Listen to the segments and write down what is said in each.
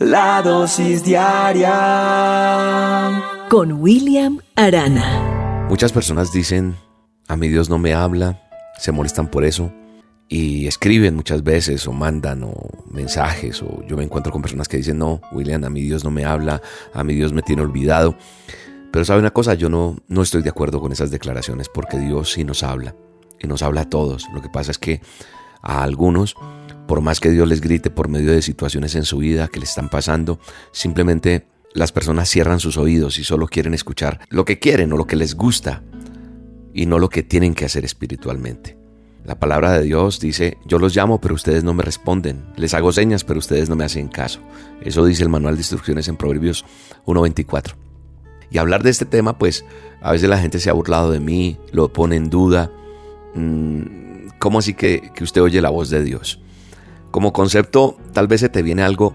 La dosis diaria con William Arana. Muchas personas dicen, a mi Dios no me habla, se molestan por eso y escriben muchas veces o mandan o mensajes o yo me encuentro con personas que dicen, no, William, a mi Dios no me habla, a mi Dios me tiene olvidado. Pero sabe una cosa, yo no, no estoy de acuerdo con esas declaraciones porque Dios sí nos habla y nos habla a todos. Lo que pasa es que a algunos por más que Dios les grite por medio de situaciones en su vida que le están pasando, simplemente las personas cierran sus oídos y solo quieren escuchar lo que quieren o lo que les gusta y no lo que tienen que hacer espiritualmente. La palabra de Dios dice, yo los llamo pero ustedes no me responden, les hago señas pero ustedes no me hacen caso. Eso dice el manual de instrucciones en Proverbios 1.24. Y hablar de este tema, pues a veces la gente se ha burlado de mí, lo pone en duda. Mm, ¿Cómo así que, que usted oye la voz de Dios? Como concepto, tal vez se te viene algo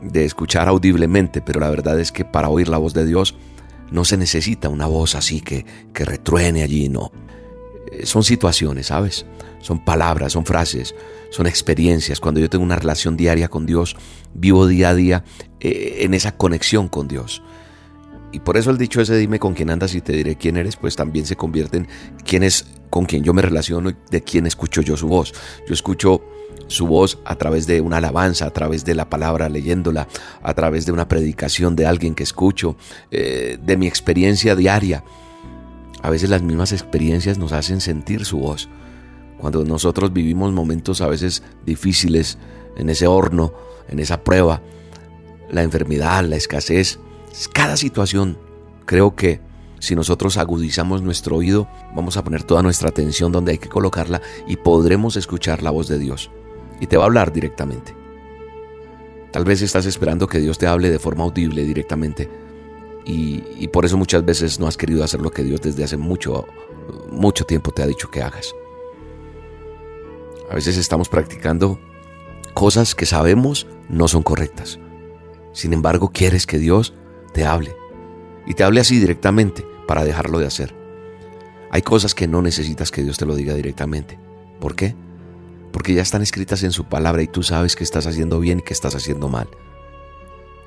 de escuchar audiblemente, pero la verdad es que para oír la voz de Dios no se necesita una voz así que, que retruene allí, no. Eh, son situaciones, ¿sabes? Son palabras, son frases, son experiencias. Cuando yo tengo una relación diaria con Dios, vivo día a día eh, en esa conexión con Dios. Y por eso el dicho ese, dime con quién andas y te diré quién eres, pues también se convierte en quién es con quien yo me relaciono y de quién escucho yo su voz. Yo escucho su voz a través de una alabanza, a través de la palabra leyéndola, a través de una predicación de alguien que escucho, eh, de mi experiencia diaria. A veces las mismas experiencias nos hacen sentir su voz. Cuando nosotros vivimos momentos a veces difíciles en ese horno, en esa prueba, la enfermedad, la escasez, cada situación, creo que si nosotros agudizamos nuestro oído, vamos a poner toda nuestra atención donde hay que colocarla y podremos escuchar la voz de Dios y te va a hablar directamente. Tal vez estás esperando que Dios te hable de forma audible directamente y, por eso muchas veces no has querido hacer lo que Dios desde hace mucho, mucho tiempo te ha dicho que hagas. A veces estamos practicando cosas que sabemos no son correctas. Sin embargo, quieres que Dios te hable y te hable así directamente para dejarlo de hacer. Hay cosas que no necesitas que Dios te lo diga directamente. ¿Por qué? Porque ya están escritas en su palabra y tú sabes que estás haciendo bien y que estás haciendo mal.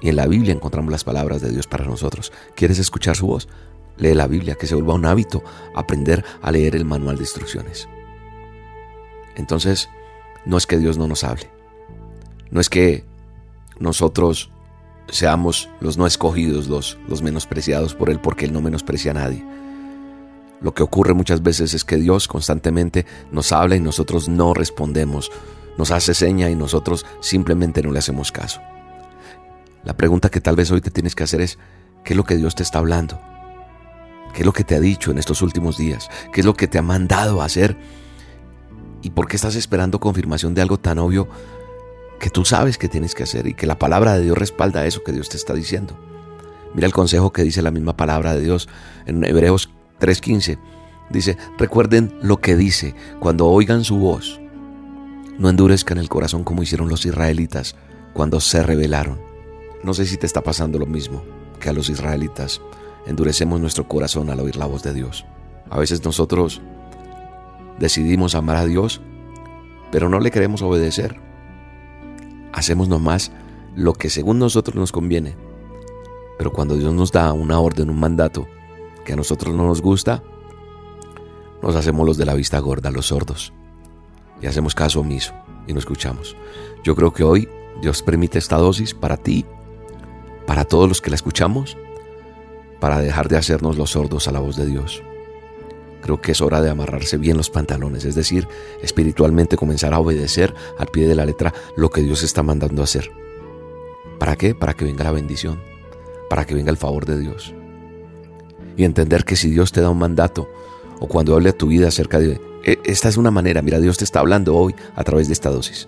Y en la Biblia encontramos las palabras de Dios para nosotros. ¿Quieres escuchar su voz? Lee la Biblia, que se vuelva un hábito aprender a leer el manual de instrucciones. Entonces, no es que Dios no nos hable. No es que nosotros seamos los no escogidos, los, menospreciados por Él, porque Él no menosprecia a nadie. Lo que ocurre muchas veces es que Dios constantemente nos habla y nosotros no respondemos, nos hace seña y nosotros simplemente no le hacemos caso. La pregunta que tal vez hoy te tienes que hacer es, ¿qué es lo que Dios te está hablando? ¿Qué es lo que te ha dicho en estos últimos días? ¿Qué es lo que te ha mandado a hacer? ¿Y por qué estás esperando confirmación de algo tan obvio que tú sabes que tienes que hacer y que la palabra de Dios respalda eso que Dios te está diciendo? Mira el consejo que dice la misma palabra de Dios en Hebreos 3.15 dice, recuerden lo que dice cuando oigan su voz. No endurezcan el corazón como hicieron los israelitas cuando se rebelaron. No sé si te está pasando lo mismo que a los israelitas. Endurecemos nuestro corazón al oír la voz de Dios. A veces nosotros decidimos amar a Dios, pero no le queremos obedecer. Hacemos nomás lo que según nosotros nos conviene. Pero cuando Dios nos da una orden, un mandato, que a nosotros no nos gusta, nos hacemos los de la vista gorda, los sordos, y hacemos caso omiso y no escuchamos. Yo creo que hoy Dios permite esta dosis para ti, para todos los que la escuchamos, para dejar de hacernos los sordos a la voz de Dios. Creo que es hora de amarrarse bien los pantalones, es decir, espiritualmente comenzar a obedecer al pie de la letra lo que Dios está mandando a hacer. ¿Para qué? Para que venga la bendición, para que venga el favor de Dios y entender que si Dios te da un mandato o cuando hable a tu vida acerca de... E, esta es una manera, mira, Dios te está hablando hoy a través de esta dosis.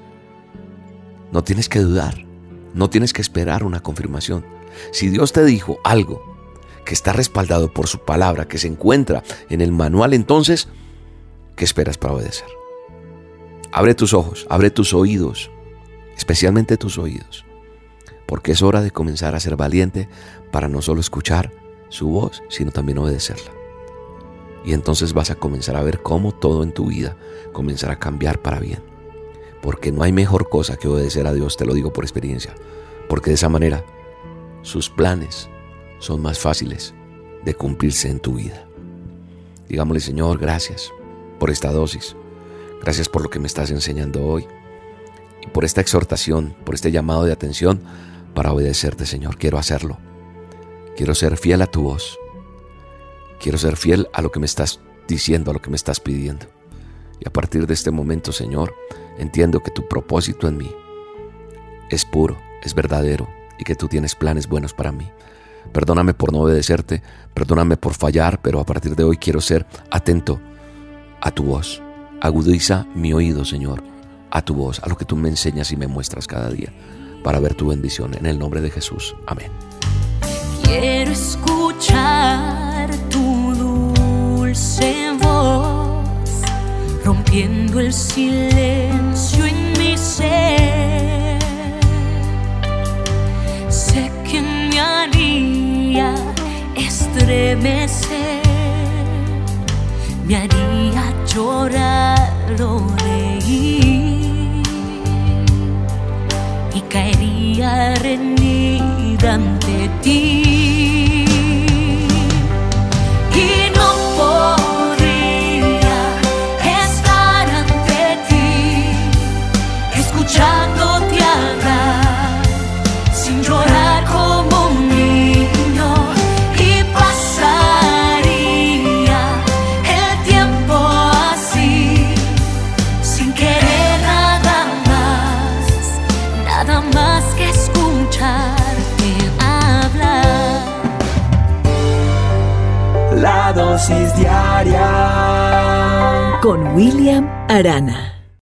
No tienes que dudar, no tienes que esperar una confirmación. Si Dios te dijo algo que está respaldado por su palabra, que se encuentra en el manual, entonces, ¿qué esperas para obedecer? Abre tus ojos, abre tus oídos, especialmente tus oídos, porque es hora de comenzar a ser valiente para no solo escuchar, su voz, sino también obedecerla. Y entonces vas a comenzar a ver cómo todo en tu vida comenzará a cambiar para bien. Porque no hay mejor cosa que obedecer a Dios, te lo digo por experiencia. porque de esa manera sus planes son más fáciles de cumplirse en tu vida. Digámosle, Señor, gracias por esta dosis. Gracias por lo que me estás enseñando hoy. Y por esta exhortación, por este llamado de atención para obedecerte, Señor. Quiero hacerlo. Quiero ser fiel a tu voz. Quiero ser fiel a lo que me estás diciendo, a lo que me estás pidiendo. Y a partir de este momento, Señor, entiendo que tu propósito en mí es puro, es verdadero y que tú tienes planes buenos para mí. Perdóname por no obedecerte, perdóname por fallar, pero a partir de hoy quiero ser atento a tu voz. Agudiza mi oído, Señor, a tu voz, a lo que tú me enseñas y me muestras cada día, para ver tu bendición. En el nombre de Jesús. Amén. Quiero escuchar tu dulce voz, rompiendo el silencio en mi ser. Sé que me haría estremecer, me haría llorar o reír y caería rendida ante ti. Sin llorar como un niño. Y pasaría el tiempo así, sin querer nada más, nada más que escucharte hablar. La dosis diaria Con William Arana.